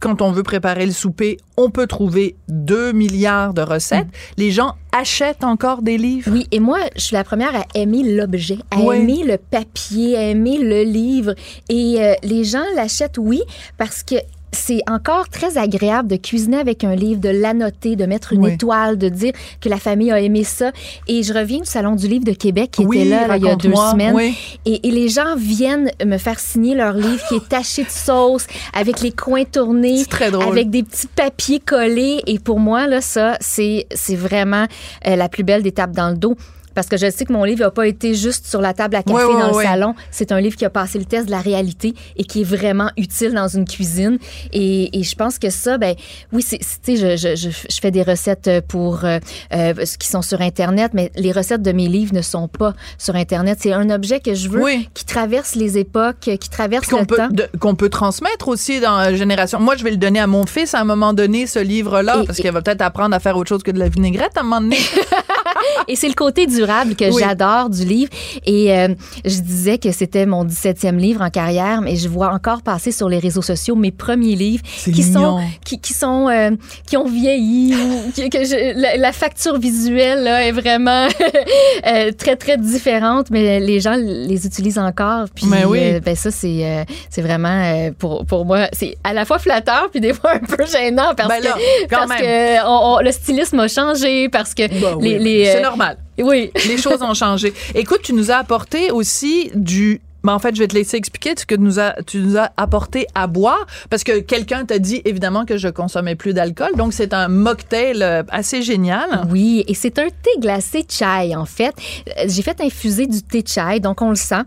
quand on veut préparer le souper, on peut trouver 2 milliards de recettes. Les gens achètent encore des livres? Mm. Oui, et moi, je suis la première à aimer l'objet, à aimer le papier, à aimer le livre. Et euh, les gens l'achètent, oui, parce que c'est encore très agréable de cuisiner avec un livre, de l'annoter, de mettre une Oui. étoile, de dire que la famille a aimé ça. Et je reviens du Salon du livre de Québec qui Oui, était là, là, il y a deux semaines. oui. Et, et les gens viennent me faire signer leur livre qui est taché de sauce, avec les coins tournés, très drôle. avec des petits papiers collés. Et pour moi, là, ça, c'est c'est vraiment euh, la plus belle des tapes dans le dos. Parce que je sais que mon livre n'a pas été juste sur la table à café dans le salon. C'est un livre qui a passé le test de la réalité et qui est vraiment utile dans une cuisine. Et, et je pense que ça, ben oui, c'est, c'est- tu sais, je, je, je, fais des recettes pour euh, euh, qui sont sur Internet, mais les recettes de mes livres ne sont pas sur Internet. C'est un objet que je veux Oui. qui traverse les époques, qui traverse qu'on le peut, temps. qu'on peut transmettre aussi dans la génération. Moi, je vais le donner à mon fils à un moment donné, ce livre-là, Et- parce qu'il va peut-être apprendre à faire autre chose que de la vinaigrette à un moment donné. Et c'est le côté durable que Oui. j'adore du livre. Et euh, je disais que c'était mon 17e livre en carrière, mais je vois encore passer sur les réseaux sociaux mes premiers livres qui mignon. sont qui, qui sont euh, qui ont vieilli ou que, que je- la, la facture visuelle là, est vraiment euh, très très différente, mais les gens les utilisent encore. Puis Mais oui. euh, ben ça c'est c'est vraiment pour pour moi c'est à la fois flatteur puis des fois un peu gênant parce Ben là, que parce que on- on- le stylisme a changé parce que oui, les, les, c'est normal. oui. Les choses ont changé. Écoute, tu nous as apporté aussi du ben en fait, je vais te laisser expliquer ce que nous a, tu nous as apporté à boire parce que quelqu'un t'a dit évidemment que je consommais plus d'alcool. Donc, c'est un mocktail euh, assez génial. Oui, et c'est un thé glacé chai, en fait. Euh, J'ai fait infuser du thé chai, donc on le sent.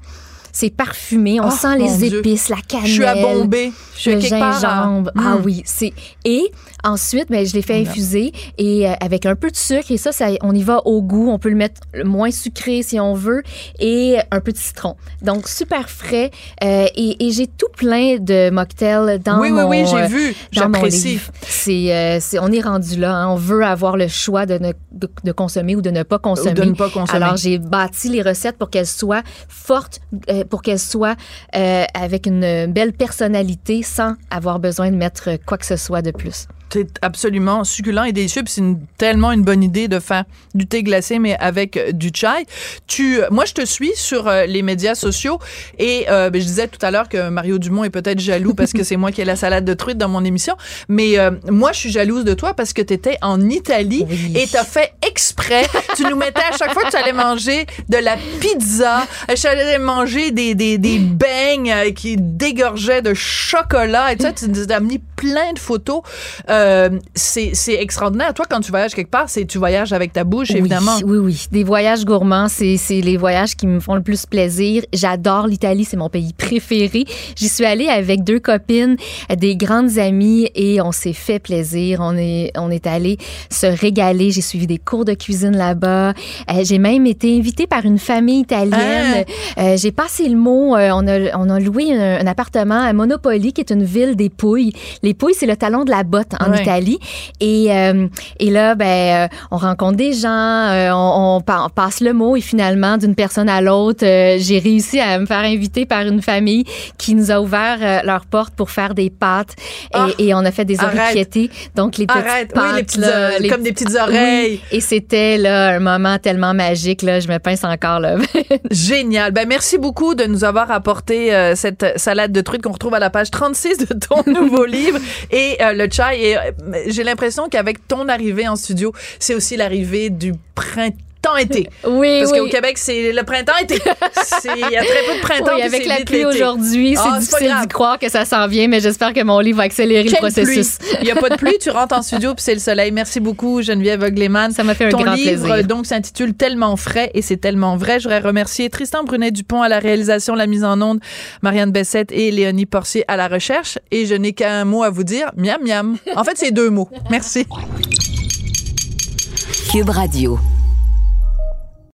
C'est parfumé, on Oh, sent les Dieu. épices, la cannelle. Je suis à Bombay. Je suis le quelque part. gingembre. Ah Mm. oui, c'est et ensuite ben, je l'ai fait infuser et euh, avec un peu de sucre et ça, ça on y va au goût, on peut le mettre moins sucré si on veut et un peu de citron. Donc super frais euh, et, et j'ai tout plein de mocktails dans Oui, oui, mon oui, j'ai euh, vu. mon J'apprécie. C'est euh, c'est on est rendu là, hein. on veut avoir le choix de, ne, de, de consommer ou de ne pas consommer. ne pas consommer. Alors j'ai bâti les recettes pour qu'elles soient fortes, euh, pour qu'elle soit euh, avec une belle personnalité sans avoir besoin de mettre quoi que ce soit de plus. C'est absolument succulent et délicieux. Puis c'est une- tellement une bonne idée de faire du thé glacé, mais avec euh, du chai. Tu, moi, je te suis sur euh, les médias sociaux et euh, ben, je disais tout à l'heure que Mario Dumont est peut-être jaloux parce que c'est moi qui ai la salade de truite dans mon émission. Mais euh, moi, je suis jalouse de toi parce que tu étais en Italie et tu as fait exprès. tu nous mettais à chaque fois que tu allais manger de la pizza, tu allais manger des, des, des beignes qui dégorgeaient de chocolat et tout ça. Tu nous as plein de photos. Euh, c'est extraordinaire. Toi, quand tu voyages quelque part, c'est tu voyages avec ta bouche, Oui, évidemment. Oui, oui. Des voyages gourmands, c'est les voyages qui me font le plus plaisir. J'adore l'Italie, c'est mon pays préféré. J'y suis allée avec deux copines, des grandes amies, et on s'est fait plaisir. On est, on est allé se régaler. J'ai suivi des cours de cuisine là-bas. Euh, J'ai même été invitée par une famille italienne. Euh, J'ai passé le mot. euh, on, a, on a loué un, un appartement à Monopoli, qui est une ville des Pouilles. Les C'est le talon de la botte en. Italie. Et, euh, et là, ben, euh, on rencontre des gens, euh, on, on pa- on passe le mot et finalement, d'une personne à l'autre, j'ai réussi à me faire inviter par une famille qui nous a ouvert leurs portes pour faire des pâtes et, Ah! et on a fait des orecchietti. Donc les petites Arrête. Oui, pâtes, les petites là, oreilles, les comme des petites oreilles. Oui. Et c'était là un moment tellement magique là, je me pince encore là. Génial. Ben merci beaucoup de nous avoir apporté euh, cette salade de truite qu'on retrouve à la page 36 de ton nouveau livre et euh, le chai. Et euh, j'ai l'impression qu'avec ton arrivée en studio, c'est aussi l'arrivée du printemps. Été. Oui, Parce oui. qu'au Québec, c'est le printemps-été. Il y a très peu de printemps. Oui, avec la pluie aujourd'hui, c'est pas difficile d'y croire que ça s'en vient, mais j'espère que mon livre va accélérer le processus. pluie. Il n'y a pas de pluie, tu rentres en studio puis c'est le soleil. Merci beaucoup Geneviève Ogleman. Ça m'a fait un Ton grand livre plaisir. donc s'intitule Tellement frais et c'est tellement vrai. Je voudrais remercier Tristan Brunet Dupont à la réalisation, la mise en onde, Marianne Bessette et Léonie Porcier à la recherche et je n'ai qu'un mot à vous dire, miam miam. En fait, c'est deux mots. Merci. Cube Radio.